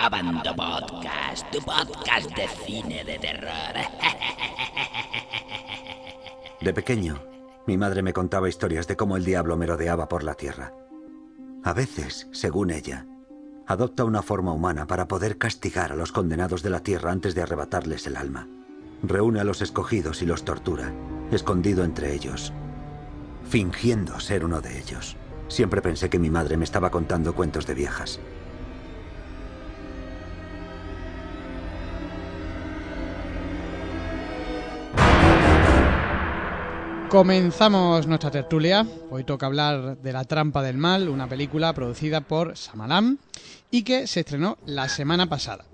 Abando Podcast, tu podcast de cine de terror. De pequeño, mi madre me contaba historias de cómo el diablo merodeaba por la tierra. A veces, según ella, adopta una forma humana para poder castigar a los condenados de la tierra antes de arrebatarles el alma. Reúne a los escogidos y los tortura, escondido entre ellos, fingiendo ser uno de ellos. Siempre pensé que mi madre me estaba contando cuentos de viejas. Comenzamos nuestra tertulia. Hoy toca hablar de La trampa del mal, una película producida por Samalam y que se estrenó la semana pasada.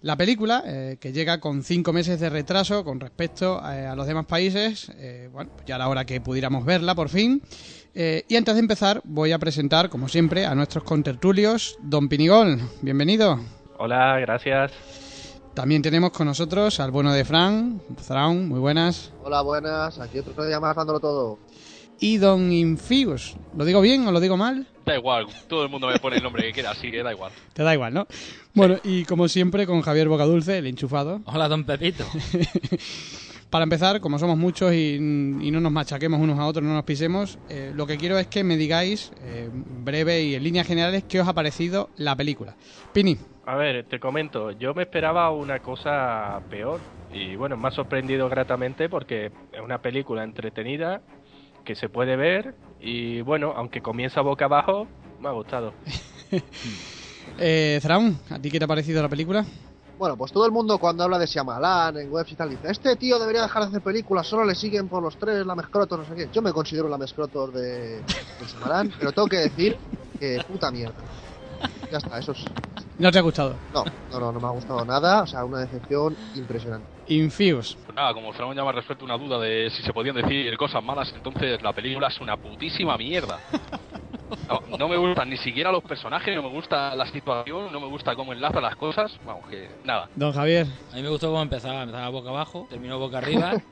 La película, eh, que llega con cinco meses de retraso con respecto eh, a los demás países, eh, bueno, ya era hora que pudiéramos verla por fin. Y antes de empezar, voy a presentar, como siempre, a nuestros contertulios. Don Pinigol, bienvenido. Hola, gracias. También tenemos con nosotros al bueno de Fran. Fran, muy buenas. Hola, buenas. Aquí otro día más dándolo todo. Y Don Infius. ¿Lo digo bien o lo digo mal? Da igual, todo el mundo me pone el nombre que quiera, así que da igual. Te da igual, ¿no? Bueno, y como siempre, con Javier Bocadulce, el enchufado. Hola, don Pepito. Para empezar, como somos muchos y, y no nos machaquemos unos a otros, no nos pisemos, eh, lo que quiero es que me digáis, eh, breve y en líneas generales, qué os ha parecido la película. Pini, A ver, te comento, yo me esperaba una cosa peor y bueno, me ha sorprendido gratamente porque es una película entretenida que se puede ver y bueno, aunque comienza boca abajo, me ha gustado. eh, Thrawn, ¿a ti qué te ha parecido la película? Bueno, pues todo el mundo cuando habla de Shyamalan en webs y tal dice, este tío debería dejar de hacer películas, solo le siguen por los tres la Mescrotos, no sé qué. Yo me considero la Mescrotos de, de Shyamalan, pero tengo que decir que puta mierda. Ya está, eso es... ¿No te ha gustado? No, no, no, no me ha gustado nada, o sea, una decepción impresionante. Infuse. Pues nada, como Fran ya me ha resuelto una duda de si se podían decir cosas malas, entonces la película es una putísima mierda. No, no me gustan ni siquiera los personajes, no me gusta la situación, no me gusta cómo enlaza las cosas. Vamos, que nada. Don Javier. A mí me gustó cómo empezaba. Empezaba boca abajo, terminó boca arriba.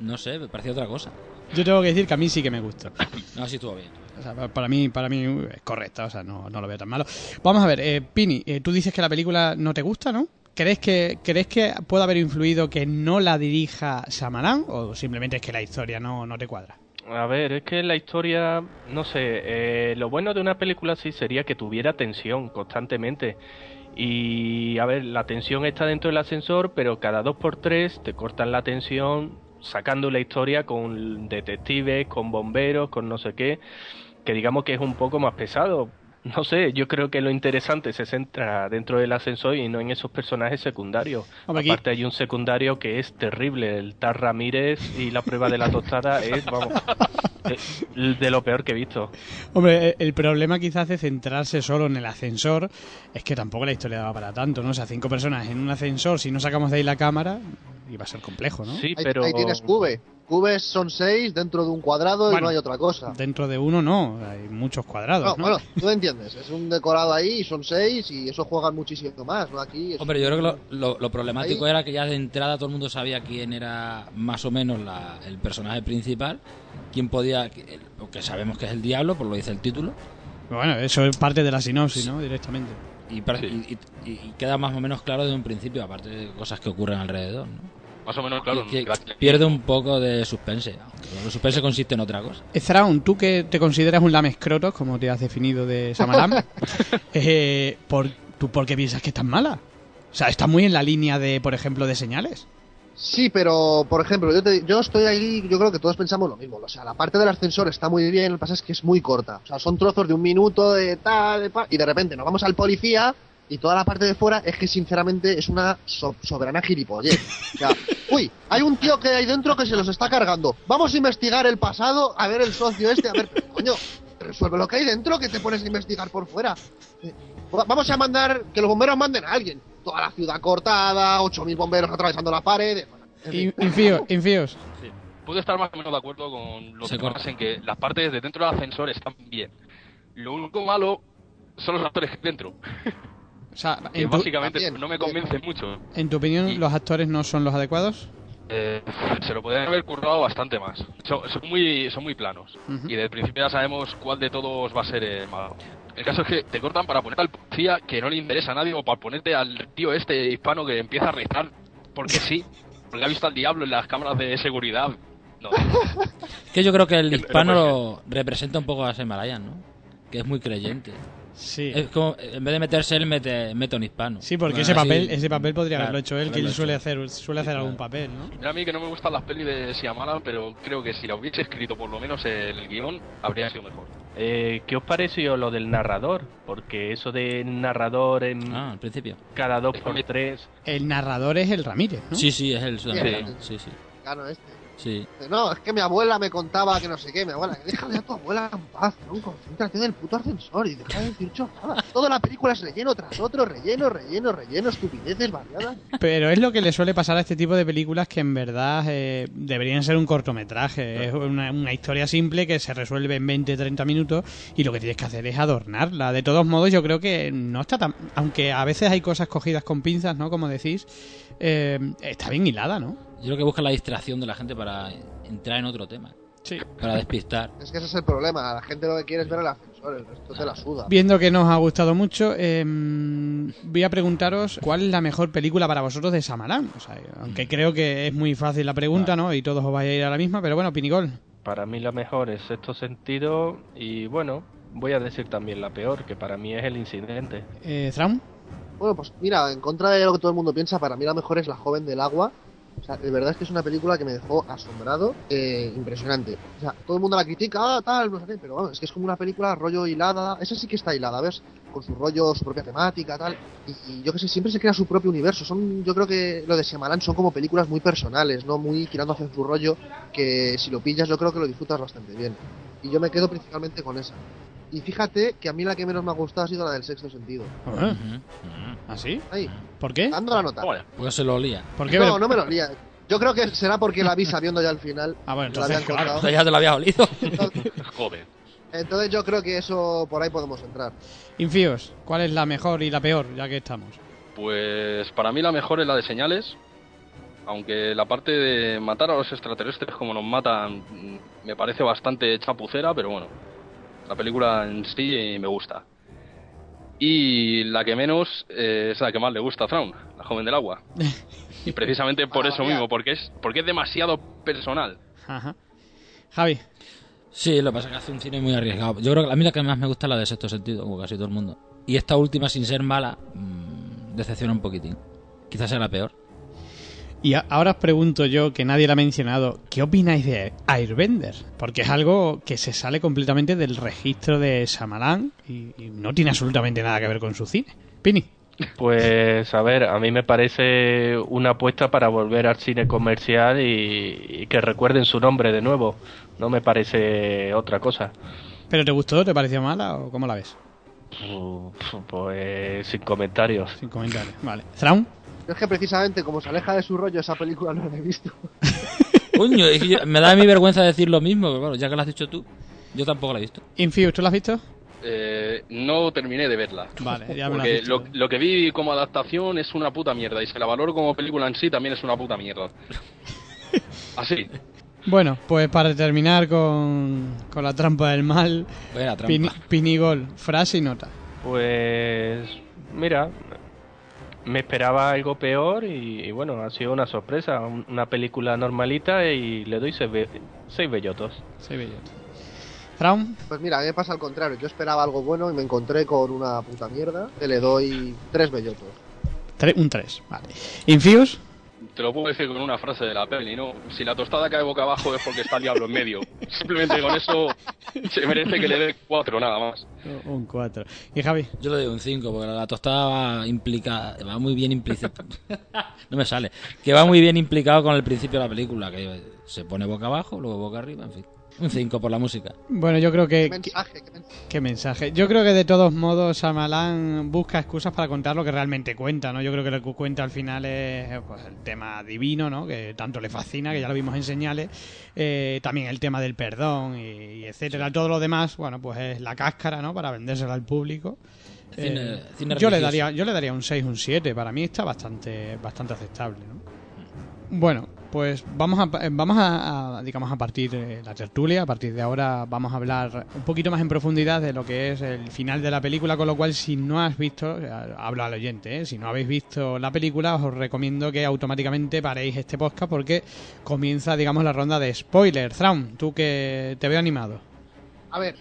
No sé, me pareció otra cosa. Yo tengo que decir que a mí sí que me gustó. No, sí estuvo bien. O sea, pa- para mí, para mí uh, es correcta, o sea, no, no lo veo tan malo. Vamos a ver, eh, Pini, eh, tú dices que la película no te gusta, ¿no? ¿Crees que, ¿Crees que puede haber influido que no la dirija Samaran o simplemente es que la historia no, no te cuadra? A ver, es que la historia, no sé, eh, lo bueno de una película sí sería que tuviera tensión constantemente. Y a ver, la tensión está dentro del ascensor, pero cada dos por tres te cortan la tensión sacando la historia con detectives, con bomberos, con no sé qué, que digamos que es un poco más pesado. No sé, yo creo que lo interesante se centra dentro del ascensor y no en esos personajes secundarios. Hombre, aquí- Aparte hay un secundario que es terrible, el Tar Ramírez y la prueba de la tostada es, vamos, de, de lo peor que he visto. Hombre, eh, el problema quizás de centrarse solo en el ascensor es que tampoco la historia daba para tanto, ¿no? O sea, cinco personas en un ascensor, si no sacamos de ahí la cámara, iba a ser complejo, ¿no? Sí, Ahí, pero ahí tienes Cube. Cubes son seis dentro de un cuadrado y no hay otra cosa. Dentro de uno no, hay muchos cuadrados, No, ¿no? bueno, tú entiendes, es un decorado ahí y son seis y eso juegan muchísimo más, ¿no? Aquí es- Hombre, yo creo que lo, lo- lo problemático Ahí- era que ya de entrada todo el mundo sabía quién era más o menos la- el personaje principal, quién podía, que- porque sabemos que es el diablo, por lo dice el título, Bueno, eso es parte de la sinopsis, ¿no? Directamente. y- y- y queda más o menos claro desde un principio, aparte de cosas que ocurren alrededor, ¿no? Más o menos, claro. Que- que gracias. pierde un poco de suspense, aunque el suspense consiste en otra cosa. Thrawn, tú que te consideras un lamescrotos, como te has definido de Samalam, eh, ¿por, ¿tú por qué piensas que es tan mala? O sea, está muy en la línea de, por ejemplo, de señales. Sí, pero por ejemplo, yo, te- yo estoy ahí, yo creo que todos pensamos lo mismo. O sea, la parte del ascensor está muy bien, lo que pasa es que es muy corta. O sea, son trozos de un minuto de tal, de pa, y de repente nos vamos al policía y toda la parte de fuera es que sinceramente es una so- soberana gilipollez. O sea, uy, hay un tío que hay dentro que se los está cargando. Vamos a investigar el pasado, a ver el socio este, a ver, coño, resuelve lo que hay dentro que te pones a investigar por fuera. Eh, va- Vamos a mandar, que los bomberos manden a alguien. Toda la ciudad cortada, 8.000 bomberos atravesando la pared. In- Infíos, infíos. Sí. Puedo estar más o menos de acuerdo con los Se demás corta. en que las partes de dentro del ascensor están bien. Lo único malo son los actores dentro, O sea, que tu, básicamente también, no me bien. convencen mucho. en tu opinión, ¿los actores no son los adecuados? Eh, se lo podrían haber currado bastante más. Son, son muy, son muy planos. Ujú. Y desde el principio ya sabemos cuál de todos va a ser el malo. El caso es que te cortan para ponerte al policía que no le interesa a nadie o para ponerte al tío este hispano que empieza a rezar porque sí, porque ha visto al diablo en las cámaras de seguridad. No, Que yo creo que el hispano lo representa un poco a Semalayan, ¿no? Que es muy creyente. Sí. Es como, en vez de meterse él, mete, mete un hispano. Sí, porque Bueno, ese así- papel, ese papel podría Claro, haberlo hecho él, que él suele hecho. hacer, suele hacer Sí, algún claro. papel, ¿no? Mira, a mí que no me gustan las pelis de Shyamalan, pero creo que si la hubiese escrito por lo menos el guion, habría sido mejor. Eh, ¿Qué os pareció lo del narrador? Porque eso de narrador en Ah, al principio. cada dos por tres. El narrador es el Ramírez, ¿no? Sí, sí, es el sudamericano. Sí, sí. Este. Sí. No, es que mi abuela me contaba que no sé qué, mi abuela, que déjale a tu abuela en paz, ¿no? Concéntrate en el puto ascensor y deja de decir chorradas. Toda la película es relleno tras otro, relleno, relleno, relleno, estupideces variadas. Pero es lo que le suele pasar a este tipo de películas que en verdad eh, deberían ser un cortometraje. Es una, una historia simple que se resuelve en 20-30 minutos y lo que tienes que hacer es adornarla. De todos modos, yo creo que no está tan... Aunque a veces hay cosas cogidas con pinzas, ¿no? Como decís, eh, está bien hilada, ¿no? Yo creo que busca la distracción de la gente para entrar en otro tema. Sí. Para despistar. Es que ese es el problema, la gente lo que quiere es ver el ascensor, el resto te la suda. Viendo que nos ha gustado mucho, eh, voy a preguntaros cuál es la mejor película para vosotros de Samalán. O sea, aunque creo que es muy fácil la pregunta, ¿no? Y todos os vais a ir a la misma, pero bueno, Pinigol. Para mí la mejor es sexto sentido y bueno, voy a decir también la peor, que para mí es el incidente. Eh, Thrawn. Bueno, pues mira, en contra de lo que todo el mundo piensa, para mí la mejor es La joven del agua. O sea, de verdad es que es una película que me dejó asombrado, eh, impresionante. O sea, todo el mundo la critica, ah, tal, no sé qué, pero bueno, es que es como una película rollo hilada. Esa sí que está hilada, ¿ves? Con su rollo, su propia temática, tal. Y, y yo que sé, siempre se crea su propio universo. Son, yo creo que lo de Shyamalan son como películas muy personales, ¿no? Muy girando hacia su rollo, que si lo pillas yo creo que lo disfrutas bastante bien. Y yo me quedo principalmente con esa. Y fíjate que a mí la que menos me ha gustado ha sido la del sexto sentido. Ah. ¿Así? Ahí, ¿Por qué? dando la nota. Pues se lo olía. ¿Por qué? No, no me lo lía. Yo creo que será porque la vi sabiendo ya al final. Ah, bueno, la entonces, claro. Ya te lo había olido. joder. Entonces yo creo que eso por ahí podemos entrar. Infíos, ¿cuál es la mejor y la peor, ya que estamos? Pues para mí la mejor es la de señales. Aunque la parte de matar a los extraterrestres como nos matan mm, me parece bastante chapucera, pero bueno, la película en sí me gusta. Y la que menos eh, es la que más le gusta a Thrawn, la joven del agua. Y precisamente por Ah, eso mira. mismo, porque es, porque es demasiado personal. Ajá. Javi. Sí, lo que pasa es que hace un cine muy arriesgado. Yo creo que a mí la que más me gusta es la de sexto sentido, como casi todo el mundo. Y esta última, sin ser mala, mm, decepciona un poquitín. Quizás sea la peor. Y ahora os pregunto yo, que nadie la ha mencionado, ¿qué opináis de Airbender? Porque es algo que se sale completamente del registro de Shyamalan y, y no tiene absolutamente nada que ver con su cine. Pini. Pues a ver, a mí me parece una apuesta para volver al cine comercial y, y que recuerden su nombre de nuevo. No me parece otra cosa. ¿Pero te gustó? ¿Te pareció mala o cómo la ves? Pues sin comentarios. Sin comentarios. Vale. ¿Thrawn? Yo es que precisamente como se aleja de su rollo esa película no la he visto. Coño, es que yo- me da mi vergüenza decir lo mismo, pero bueno, ya que lo has dicho tú, yo tampoco la he visto. Infíos, ¿tú la has visto? Eh, no terminé de verla. Vale, ya me la has Porque dicho. lo, lo que vi como adaptación es una puta mierda. Y si la valoro como película en sí, también es una puta mierda. Así. Bueno, pues para terminar con, con la trampa del mal, Buena trampa. Pini- Pinigol, frase y nota. Pues mira, me esperaba algo peor y, y bueno, ha sido una sorpresa. Un- Una película normalita y le doy seis, be- seis bellotos. Sí, bellota. ¿Thrawn? Pues mira, a mí me pasa al contrario. Yo esperaba algo bueno y me encontré con una puta mierda. Que le doy tres bellotos. Tre- un 3, vale. ¿Infíos? Te lo puedo decir con una frase de la peli, ¿no? Si la tostada cae boca abajo es porque está el diablo en medio. Simplemente con eso se merece que le dé cuatro, nada más. Un 4. ¿Y Javi? Yo le doy un 5, porque la tostada va implicada, va muy bien implícita. no me sale. Que va muy bien implicado con el principio de la película, que se pone boca abajo, luego boca arriba, en fin. Un 5 por la música. Bueno, yo creo que... ¿Qué mensaje? ¿Qué mensaje? ¿Qué mensaje? Yo creo que de todos modos Shyamalan busca excusas para contar lo que realmente cuenta, ¿no? Yo creo que lo que cuenta al final es pues, el tema divino, ¿no? Que tanto le fascina, que ya lo vimos en señales. Eh, también el tema del perdón y, y etcétera. Todo lo demás, bueno, pues es la cáscara, ¿no? Para vendérsela al público. Cine- Eh, cine yo le daría yo le daría un 6, un 7. Para mí está bastante bastante aceptable, ¿no? Bueno, pues vamos a, vamos a, digamos, a partir de la tertulia, a partir de ahora vamos a hablar un poquito más en profundidad de lo que es el final de la película, con lo cual si no has visto, eh, hablo al oyente, ¿eh? si no habéis visto la película os recomiendo que automáticamente paréis este podcast porque comienza, digamos, la ronda de spoiler. Traum, tú que te veo animado. A ver,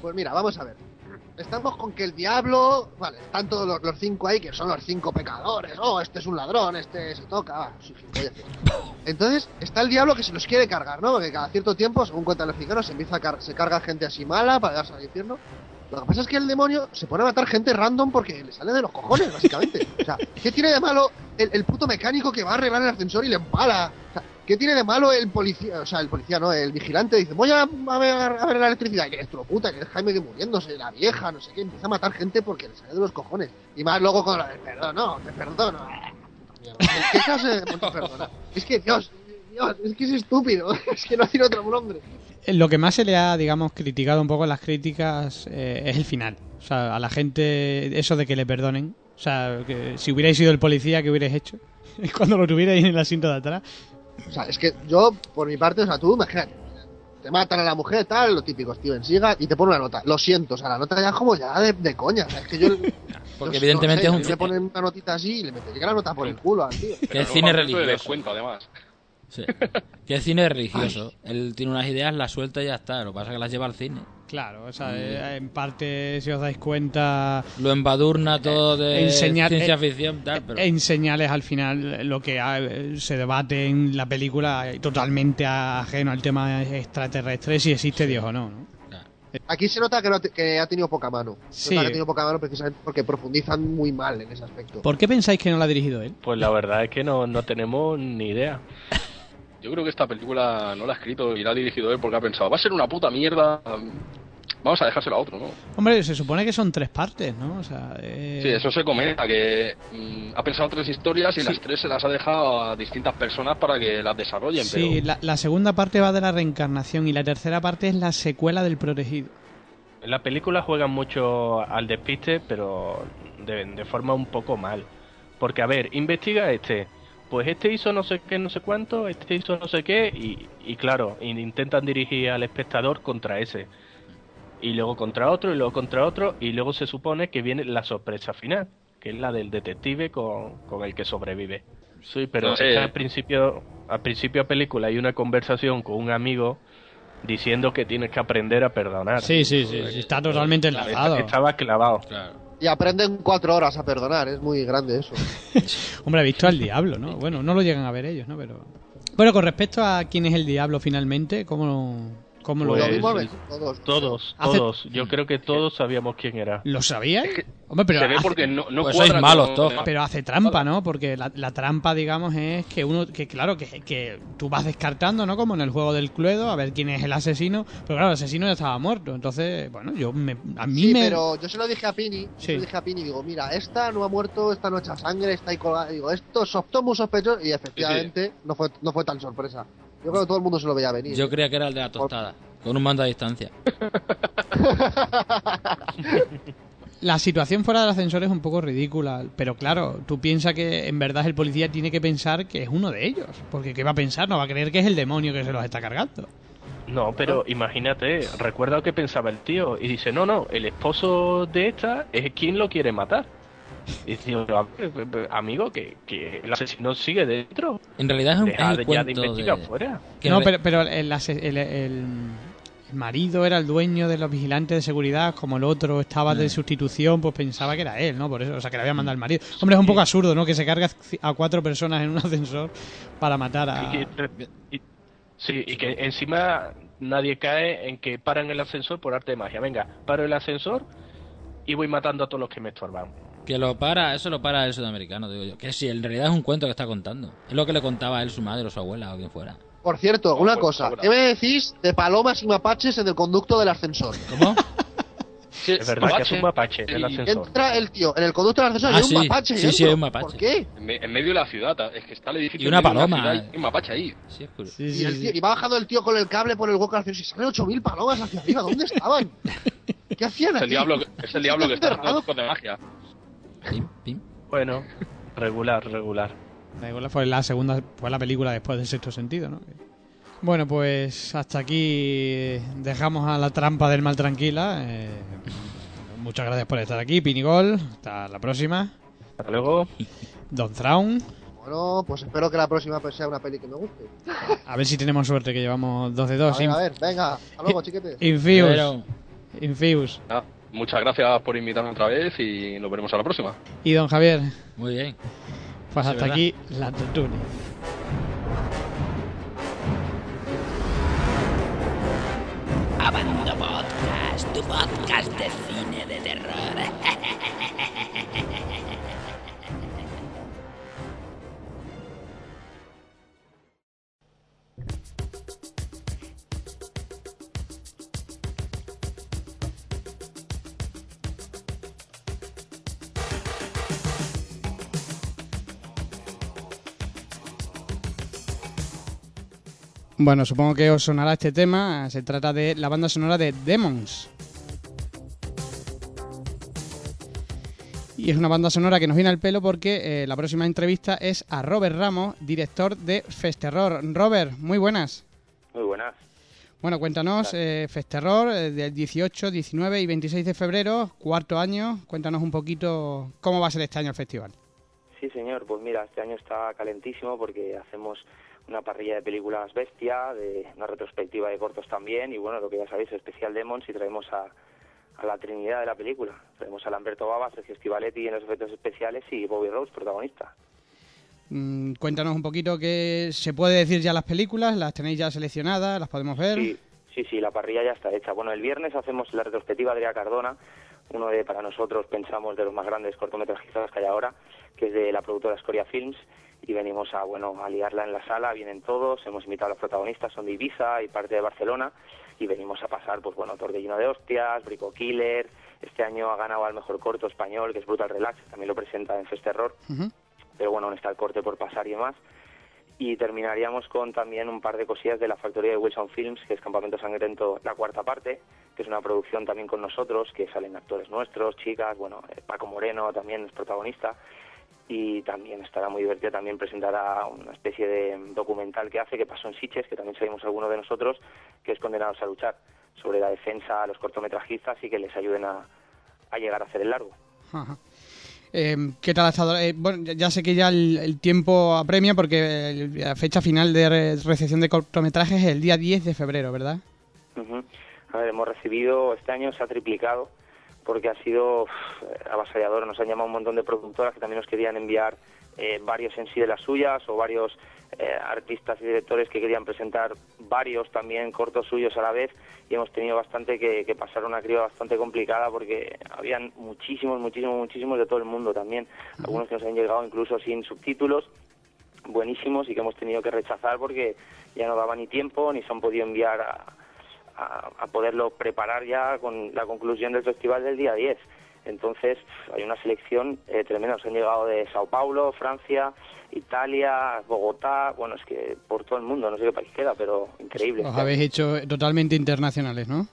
pues mira, vamos a ver. Estamos con que el diablo, vale, están todos los, los cinco ahí, que son los cinco pecadores. Oh, este es un ladrón, este se toca, va, sí, gilipolleces. Entonces, está el diablo que se los quiere cargar, ¿no? Porque cada cierto tiempo, según cuentan los mexicanos, se empieza a car se carga gente así mala para darse al infierno. Lo que pasa es que el demonio se pone a matar gente random porque le sale de los cojones, básicamente. O sea, ¿qué tiene de malo el, el puto mecánico que va a arreglar el ascensor y le empala? O sea, ¿Qué tiene de malo el policía? O sea, el policía, ¿no? El vigilante dice, voy a, ver, la electricidad. Que esto puta, que es Jaime que muriéndose, la vieja, no sé qué. Empieza a matar gente porque le sale de los cojones. Y más luego con la de perdón, no, te perdono. ¿Qué clase de? Es que, Dios, Dios, es que es estúpido. Es que no tiene otro nombre. Lo que más se le ha, digamos, criticado un poco en las críticas eh, es el final. O sea, a la gente, eso de que le perdonen. O sea, que si hubierais sido el policía, ¿qué hubierais hecho? Cuando lo tuvierais en el asiento de atrás. O sea, es que yo, por mi parte, o sea, tú, imagínate, te matan a la mujer, tal, lo típico, Steven Siga, y te pone una nota. Lo siento, o sea, la nota ya es como ya de, de coña. O sea, es que yo. Porque yo, evidentemente no sé, es un. Le ponen una notita así y le metería la nota por el culo al tío. Que es cine de religioso. descuento, además. Sí. Que es cine religioso. Él tiene unas ideas, las suelta y ya está. Lo que pasa es que las lleva al cine. Claro, o sea, eh, en parte, si os dais cuenta, Lo embadurna todo de enseñar- ciencia eh, ficción, tal, pero. en señales al final lo que ha- se debate en la película eh, totalmente ajeno al tema extraterrestre, si existe Dios o no. ¿no? Aquí se nota que, no que ha tenido poca mano. Se Sí. nota que ha tenido poca mano precisamente porque profundizan muy mal en ese aspecto. ¿Por qué pensáis que no lo ha dirigido él? Pues la verdad es que no, no tenemos ni idea. Yo creo que esta película no la ha escrito y la ha dirigido él porque ha pensado, va a ser una puta mierda, vamos a dejárselo a otro, ¿no? Hombre, se supone que son tres partes, ¿no? O sea, eh, Sí, eso se comenta, que mm, ha pensado tres historias y las tres se las ha dejado a distintas personas para que las desarrollen, Sí, pero la, la segunda parte va de la reencarnación y la tercera parte es la secuela del protegido. En la película juegan mucho al despiste, pero de, de forma un poco mal. Porque, a ver, investiga este. Pues este hizo no sé qué, no sé cuánto, este hizo no sé qué, y, y claro, in- intentan dirigir al espectador contra ese. Y luego contra otro, y luego contra otro, y luego se supone que viene la sorpresa final, que es la del detective con, con el que sobrevive. Sí, pero No al principio, al principio de película hay una conversación con un amigo diciendo que tienes que aprender a perdonar. Sí, sí, sí, sí, está totalmente enlazado. Estaba clavado. Claro. Y aprenden cuatro horas a perdonar, es muy grande eso. Hombre, ha visto al diablo, ¿no? Bueno, no lo llegan a ver ellos, ¿no? Pero... Bueno, con respecto a quién es el diablo finalmente, ¿cómo, cómo lo Pues, Lo todos. Todos, Hace- todos. Yo creo que todos sabíamos quién era. ¿Lo sabíais? Hombre, pero se ve hace, porque no, no Pues sois malos con- todos. pero hace trampa, ¿no? Porque la, la trampa, digamos, es que uno, que claro, que, que tú vas descartando, ¿no? Como en el juego del Cluedo, a ver quién es el asesino. Pero claro, el asesino ya estaba muerto. Entonces, bueno, yo me, a mí Sí, me... pero yo se lo dije a Pini, Sí. se lo dije a Pini, digo, mira, esta no ha muerto, esta no echa sangre, está ahí colgada. Digo, esto es muy sospechoso y efectivamente no fue no fue tan sorpresa. Yo creo que todo el mundo se lo veía venir. Yo creía que era el de la tostada, con un mando a distancia. La situación fuera del ascensor es un poco ridícula, pero claro, tú piensas que en verdad el policía tiene que pensar que es uno de ellos, porque ¿qué va a pensar? No va a creer que es el demonio que se los está cargando. No, pero imagínate, recuerda lo que pensaba el tío. Y dice, no, no, el esposo de esta es quien lo quiere matar. Y dice, "A ver, amigo, que, que el asesino sigue dentro. En realidad es un, es Deja el de, ya de cuento investigar de... fuera. que no, pero, pero el, el- el- el marido era el dueño de los vigilantes de seguridad, como el otro estaba de sustitución, pues pensaba que era él, ¿no? Por eso, o sea, que le había mandado el marido. Hombre, es un poco absurdo, ¿no? Que se carga a cuatro personas en un ascensor para matar a... Y que- y- sí, y que encima nadie cae en que paran el ascensor por arte de magia. Venga, paro el ascensor y voy matando a todos los que me estorban. Que lo para, eso lo para el sudamericano, digo yo. Que si en realidad es un cuento que está contando. Es lo que le contaba a él su madre o su abuela o quien fuera. Por cierto, una pues, cosa. ¿qué me decís de palomas y mapaches en el conducto del ascensor? ¿Cómo? Sí, Es verdad que es un mapache. en el ascensor. Entra el tío en el conducto del ascensor Ah, y hay sí. un mapache. Sí, sí, hay un mapache. ¿Por qué? En, me- en medio de la ciudad, es que está el edificio. Y una paloma, hay un mapache ahí. Sí, es curioso. Sí, Y, sí, el sí. tío- y va bajando el tío con el cable por el hueco al ascensor y salen 8.000 palomas hacia arriba. ¿Dónde estaban? ¿Qué hacían Es el aquí? diablo, que- es el diablo que está de magia. Pim, pim. Bueno, regular, regular. Igual, fue la segunda, fue la película después del sexto sentido, ¿no? Bueno, pues hasta aquí dejamos a la trampa del mal tranquila. Eh, muchas gracias por estar aquí, Pinigol. Hasta la próxima. Hasta luego. Don Traun. Bueno, pues espero que la próxima pues, sea una peli que me guste. A ver si tenemos suerte, que llevamos dos de dos. A ver, a ver, venga, hasta luego, chiquete. Infuse. Pero- Infuse. Muchas gracias por invitarme otra vez y nos veremos a la próxima. Y don Javier, Muy bien. pues Sí, hasta ¿verdad? aquí la tertulia. Abando Podcast, tu podcast de cine de terror. Bueno, supongo que os sonará este tema. Se trata de la banda sonora de Demons. Y es una banda sonora que nos viene al pelo porque eh, la próxima entrevista es a Robert Ramos, director de Festerror. Robert, muy buenas. Muy buenas. Bueno, cuéntanos, eh, Festerror, eh, del 18, 19 y 26 de febrero, cuarto año. Cuéntanos un poquito cómo va a ser este año el festival. Sí, señor. Pues mira, este año está calentísimo porque hacemos una parrilla de películas bestia, de una retrospectiva de cortos también y bueno, lo que ya sabéis, especial Demons y traemos a, a la trinidad de la película. Traemos a Lamberto Baba, Sergio Stivaletti en los efectos especiales y Bobby Rose, protagonista. Mm, cuéntanos un poquito qué se puede decir ya las películas, las tenéis ya seleccionadas, las podemos ver. Sí, sí, sí, la parrilla ya está hecha. Bueno, el viernes hacemos la retrospectiva de Adrià Cardona, uno de, para nosotros, pensamos, de los más grandes cortometrajistas que hay ahora, que es de la productora Scoria Films, y venimos a, bueno, a liarla en la sala, vienen todos, hemos invitado a los protagonistas, son de Ibiza y parte de Barcelona, y venimos a pasar, pues bueno, Torbellino de Hostias, Brico Killer, este año ha ganado al mejor corto español, que es Brutal Relax, también lo presenta en Festerror, Ujú. pero bueno, aún está el corte por pasar y demás. Y terminaríamos con también un par de cosillas de la factoría de Wilson Films, que es Campamento Sangriento, la cuarta parte, que es una producción también con nosotros, que salen actores nuestros, chicas, bueno, eh, Paco Moreno también es protagonista, y también estará muy divertido, también presentará una especie de documental que hace, que pasó en Siches, que también seguimos algunos de nosotros, que es Condenados a luchar, sobre la defensa a los cortometrajistas y que les ayuden a, a llegar a hacer el largo. Ajá. Eh, ¿Qué tal ha estado? Eh, bueno, ya- sé que ya el, tiempo apremia porque la fecha final de re- recepción de cortometrajes es el día 10 de febrero, ¿verdad? Ujú. A ver, hemos recibido, este año se ha triplicado porque ha sido avasallador. Nos han llamado un montón de productoras que también nos querían enviar eh, varios en sí de las suyas o varios eh, artistas y directores que querían presentar varios también cortos suyos a la vez y hemos tenido bastante que, que pasar una criba bastante complicada porque habían muchísimos, muchísimos, muchísimos de todo el mundo también. Algunos que nos han llegado incluso sin subtítulos buenísimos y que hemos tenido que rechazar porque ya no daba ni tiempo ni se han podido enviar a, a, a poderlo preparar ya con la conclusión del festival del día 10. Entonces hay una selección eh, tremenda. Nos han llegado de Sao Paulo, Francia, Italia, Bogotá, bueno, es que por todo el mundo, no sé qué país queda, pero increíble. Os habéis hecho totalmente internacionales, ¿no?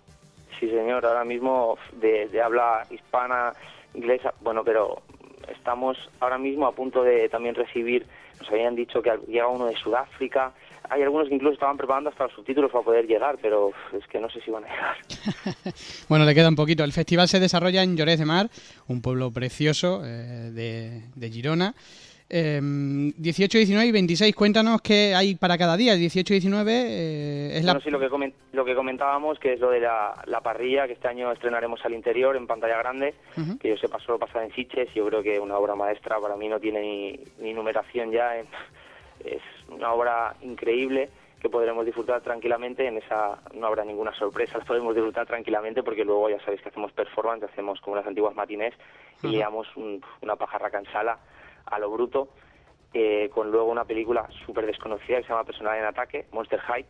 Sí, señor, ahora mismo de, de habla hispana, inglesa, bueno, pero estamos ahora mismo a punto de también recibir, nos habían dicho que llega uno de Sudáfrica, hay algunos que incluso estaban preparando hasta los subtítulos para poder llegar, pero es que no sé si van a llegar. Bueno, le queda un poquito. El festival se desarrolla en Lloret de Mar, un pueblo precioso eh, de, de Girona. Eh, 18, 19 y 26, cuéntanos qué hay para cada día. El 18 y 19 eh, es la... Bueno, sí, lo que, comen- lo que comentábamos, que es lo de la, la parrilla, que este año estrenaremos al interior en pantalla grande, que yo sepa solo pasa en Siches, yo creo que una obra maestra para mí no tiene ni, ni numeración ya, en- es una obra increíble que podremos disfrutar tranquilamente, en esa no habrá ninguna sorpresa, la podemos disfrutar tranquilamente porque luego ya sabéis que hacemos performance, hacemos como las antiguas matinés y Ujú. liamos un- una pajarraca en sala a lo bruto, eh, con luego una película súper desconocida que se llama Personal en Ataque, Monster High,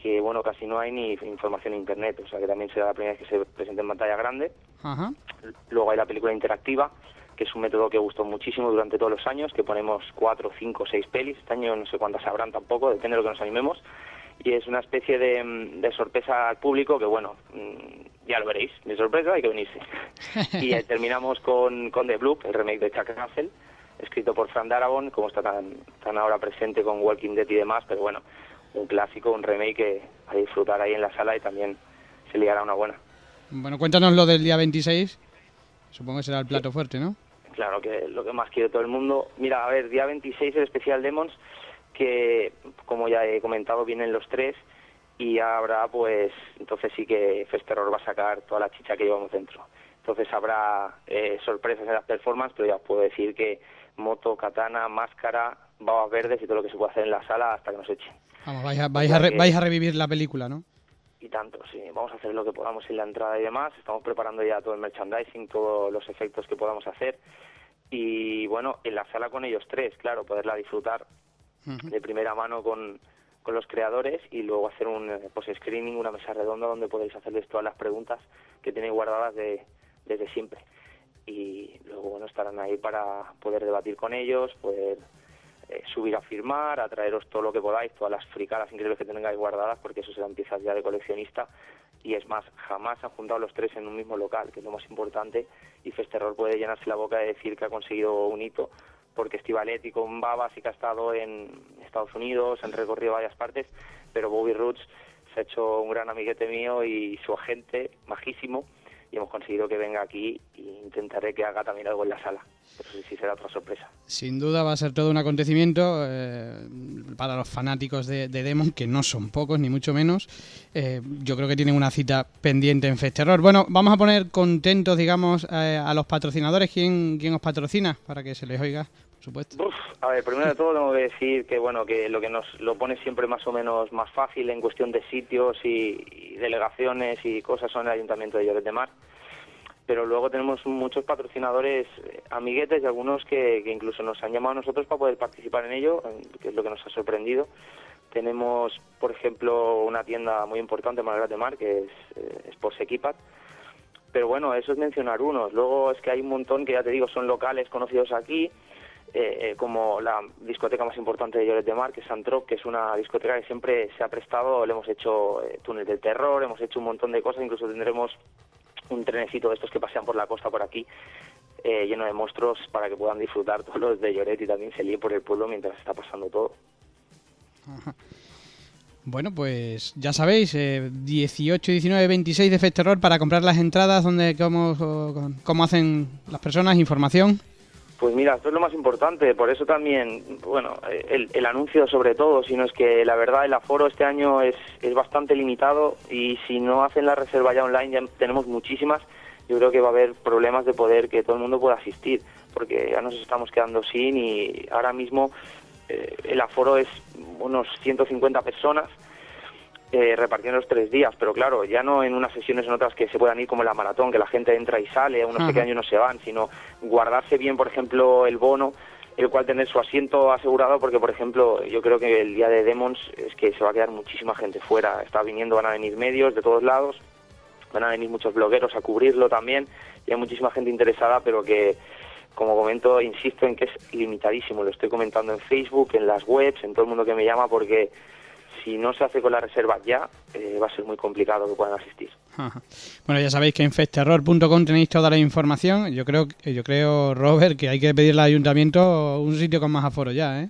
que bueno, casi no hay ni información en internet, o sea que también será la primera vez que se presente en pantalla grande. Luego hay la película interactiva, que es un método que gustó muchísimo durante todos los años, que ponemos cuatro, cinco, seis pelis. Este año no sé cuántas habrán tampoco, depende de lo que nos animemos. Y es una especie de, mm, de sorpresa al público que, bueno, mm, ya lo veréis. De sorpresa hay que venirse. y eh, terminamos con, con The Bloop, el remake de Chuck Russell, escrito por Fran Darabont, como está tan, tan ahora presente con Walking Dead y demás, pero bueno, un clásico, un remake que a disfrutar ahí en la sala y también se liará una buena. Bueno, cuéntanos lo del día 26. Supongo que será el plato fuerte, ¿no? Claro, que lo que más quiere todo el mundo. Mira, a ver, día 26 el especial Demons, que como ya he comentado, vienen los tres y habrá, pues, entonces sí que Festerror va a sacar toda la chicha que llevamos dentro. Entonces habrá eh, sorpresas en las performances, pero ya os puedo decir que moto, katana, máscara, babas verdes y todo lo que se puede hacer en la sala hasta que nos echen. Vamos, vais a, vais a, re- vais a revivir la película, ¿no? Y tanto, sí. Vamos a hacer lo que podamos en la entrada y demás. Estamos preparando ya todo el merchandising, todos los efectos que podamos hacer. Y bueno, en la sala con ellos tres, claro, poderla disfrutar de primera mano con, con los creadores y luego hacer un eh, post-screening, una mesa redonda donde podéis hacerles todas las preguntas que tenéis guardadas de, desde siempre. Y luego, bueno, estarán ahí para poder debatir con ellos, poder eh, subir a firmar, a traeros todo lo que podáis, todas las fricadas increíbles que tengáis guardadas, porque eso serán piezas ya de coleccionista. Y es más, jamás han juntado los tres en un mismo local, que es lo más importante. Y Festerror puede llenarse la boca de decir que ha conseguido un hito, porque Estivalet y con Baba sí que ha estado en Estados Unidos, han recorrido varias partes, pero Bobby Roots se ha hecho un gran amiguete mío y su agente, majísimo, y hemos conseguido que venga aquí e intentaré que haga también algo en la sala. Pero sí, sí será otra sorpresa. Sin duda va a ser todo un acontecimiento eh, para los fanáticos de, de Demon, que no son pocos, ni mucho menos. Eh, yo creo que tienen una cita pendiente en Festerror. Bueno, vamos a poner contentos, digamos, eh, a los patrocinadores. ¿Quién, ¿Quién os patrocina? Para que se les oiga, supuesto. Uf, a ver, primero de todo tengo que decir que bueno que lo que nos lo pone siempre más o menos más fácil en cuestión de sitios y, y delegaciones y cosas son el Ayuntamiento de Lloret de Mar. Pero luego tenemos muchos patrocinadores eh, amiguetes y algunos que, que incluso nos han llamado a nosotros para poder participar en ello, que es lo que nos ha sorprendido. Tenemos, por ejemplo, una tienda muy importante en Malgrat de Mar, que es eh, Sports Equipat, pero bueno, eso es mencionar unos. Luego es que hay un montón que ya te digo son locales conocidos aquí, eh, eh, como la discoteca más importante de Lloret de Mar, que es Santrop, que es una discoteca que siempre se ha prestado, le hemos hecho eh, túnel del terror, hemos hecho un montón de cosas, incluso tendremos un trenecito de estos que pasean por la costa por aquí, eh, lleno de monstruos para que puedan disfrutar todos los de Lloret y también se líe por el pueblo mientras está pasando todo. Bueno, pues ya sabéis, eh, 18, 19, 26 de Festerror para comprar las entradas, donde cómo, cómo hacen las personas, información. Pues mira, esto es lo más importante, por eso también, bueno, el, el anuncio sobre todo, sino es que la verdad el aforo este año es, es bastante limitado y si no hacen la reserva ya online, ya tenemos muchísimas, yo creo que va a haber problemas de poder que todo el mundo pueda asistir, porque ya nos estamos quedando sin y ahora mismo eh, el aforo es unos 150 personas eh, repartiendo los tres días, pero claro, ya no en unas sesiones en otras que se puedan ir como en la maratón, que la gente entra y sale, unos Ajá. pequeños no se van, sino guardarse bien, por ejemplo, el bono, el cual tener su asiento asegurado, porque, por ejemplo, yo creo que el día de Demons es que se va a quedar muchísima gente fuera, está viniendo, van a venir medios de todos lados, van a venir muchos blogueros a cubrirlo también, y hay muchísima gente interesada, pero que, como comento, insisto en que es limitadísimo, lo estoy comentando en Facebook, en las webs, en todo el mundo que me llama, porque si no se hace con la reserva ya, eh, va a ser muy complicado que puedan asistir. Ajá. Bueno, ya sabéis que en festerror.com tenéis toda la información. Yo creo, yo creo, Robert, que hay que pedirle al ayuntamiento un sitio con más aforo ya, ¿eh?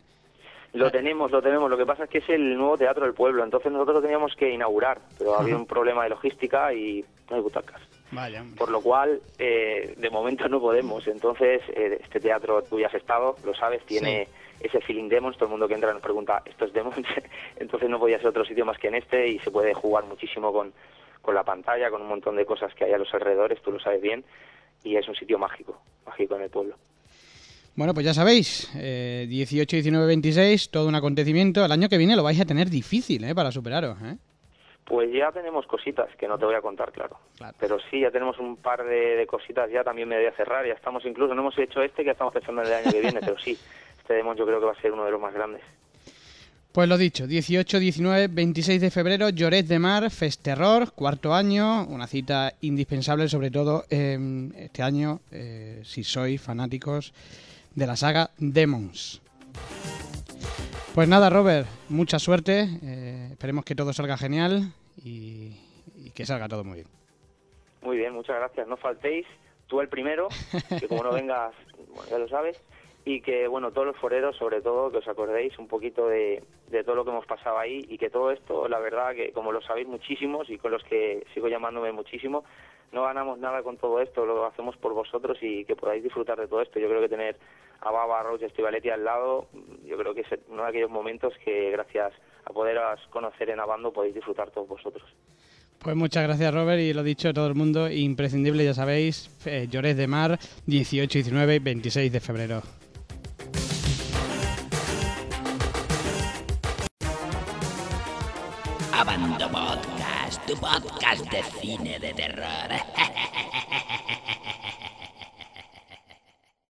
Lo tenemos, lo tenemos. Lo que pasa es que es el nuevo teatro del pueblo. Entonces nosotros lo teníamos que inaugurar, pero había un problema de logística y no hay butacas. Vaya. Por lo cual, eh, de momento no podemos. Entonces, eh, este teatro, tú ya has estado, lo sabes, tiene ese feeling Demons. Todo el mundo que entra nos pregunta, ¿esto es Demons? Entonces no podía ser otro sitio más que en este y se puede jugar muchísimo con, con la pantalla, con un montón de cosas que hay a los alrededores, tú lo sabes bien. Y es un sitio mágico, mágico en el pueblo. Bueno, pues ya sabéis, eh, 18, 19, 26, todo un acontecimiento. El año que viene lo vais a tener difícil, ¿eh? Para superaros, ¿eh? Pues ya tenemos cositas que no te voy a contar, claro. Claro. Pero sí, ya tenemos un par de, de cositas ya, también me voy a cerrar, ya estamos incluso, no hemos hecho este, que ya estamos pensando en el año que viene, pero sí, este Demon yo creo que va a ser uno de los más grandes. Pues lo dicho, 18, 19, 26 de febrero, Lloret de Mar, Festerror, cuarto año, una cita indispensable, sobre todo eh, este año, eh, si sois fanáticos de la saga Demons. Pues nada, Robert, mucha suerte, eh, esperemos que todo salga genial y, y que salga todo muy bien. Muy bien, muchas gracias, no faltéis, tú el primero, que como no vengas, bueno, ya lo sabes, y que, bueno, todos los foreros, sobre todo, que os acordéis un poquito de, de todo lo que hemos pasado ahí y que todo esto, la verdad, que como lo sabéis muchísimos y con los que sigo llamándome muchísimo, no ganamos nada con todo esto, lo hacemos por vosotros y que podáis disfrutar de todo esto. Yo creo que tener a Baba, Roche, Estivaletti al lado, yo creo que es uno de aquellos momentos que gracias a poderos conocer en Abando podéis disfrutar todos vosotros. Pues muchas gracias Robert y lo dicho todo el mundo, imprescindible ya sabéis, eh, Llores de Mar, 18, 19 y 26 de febrero. Podcast de cine de terror.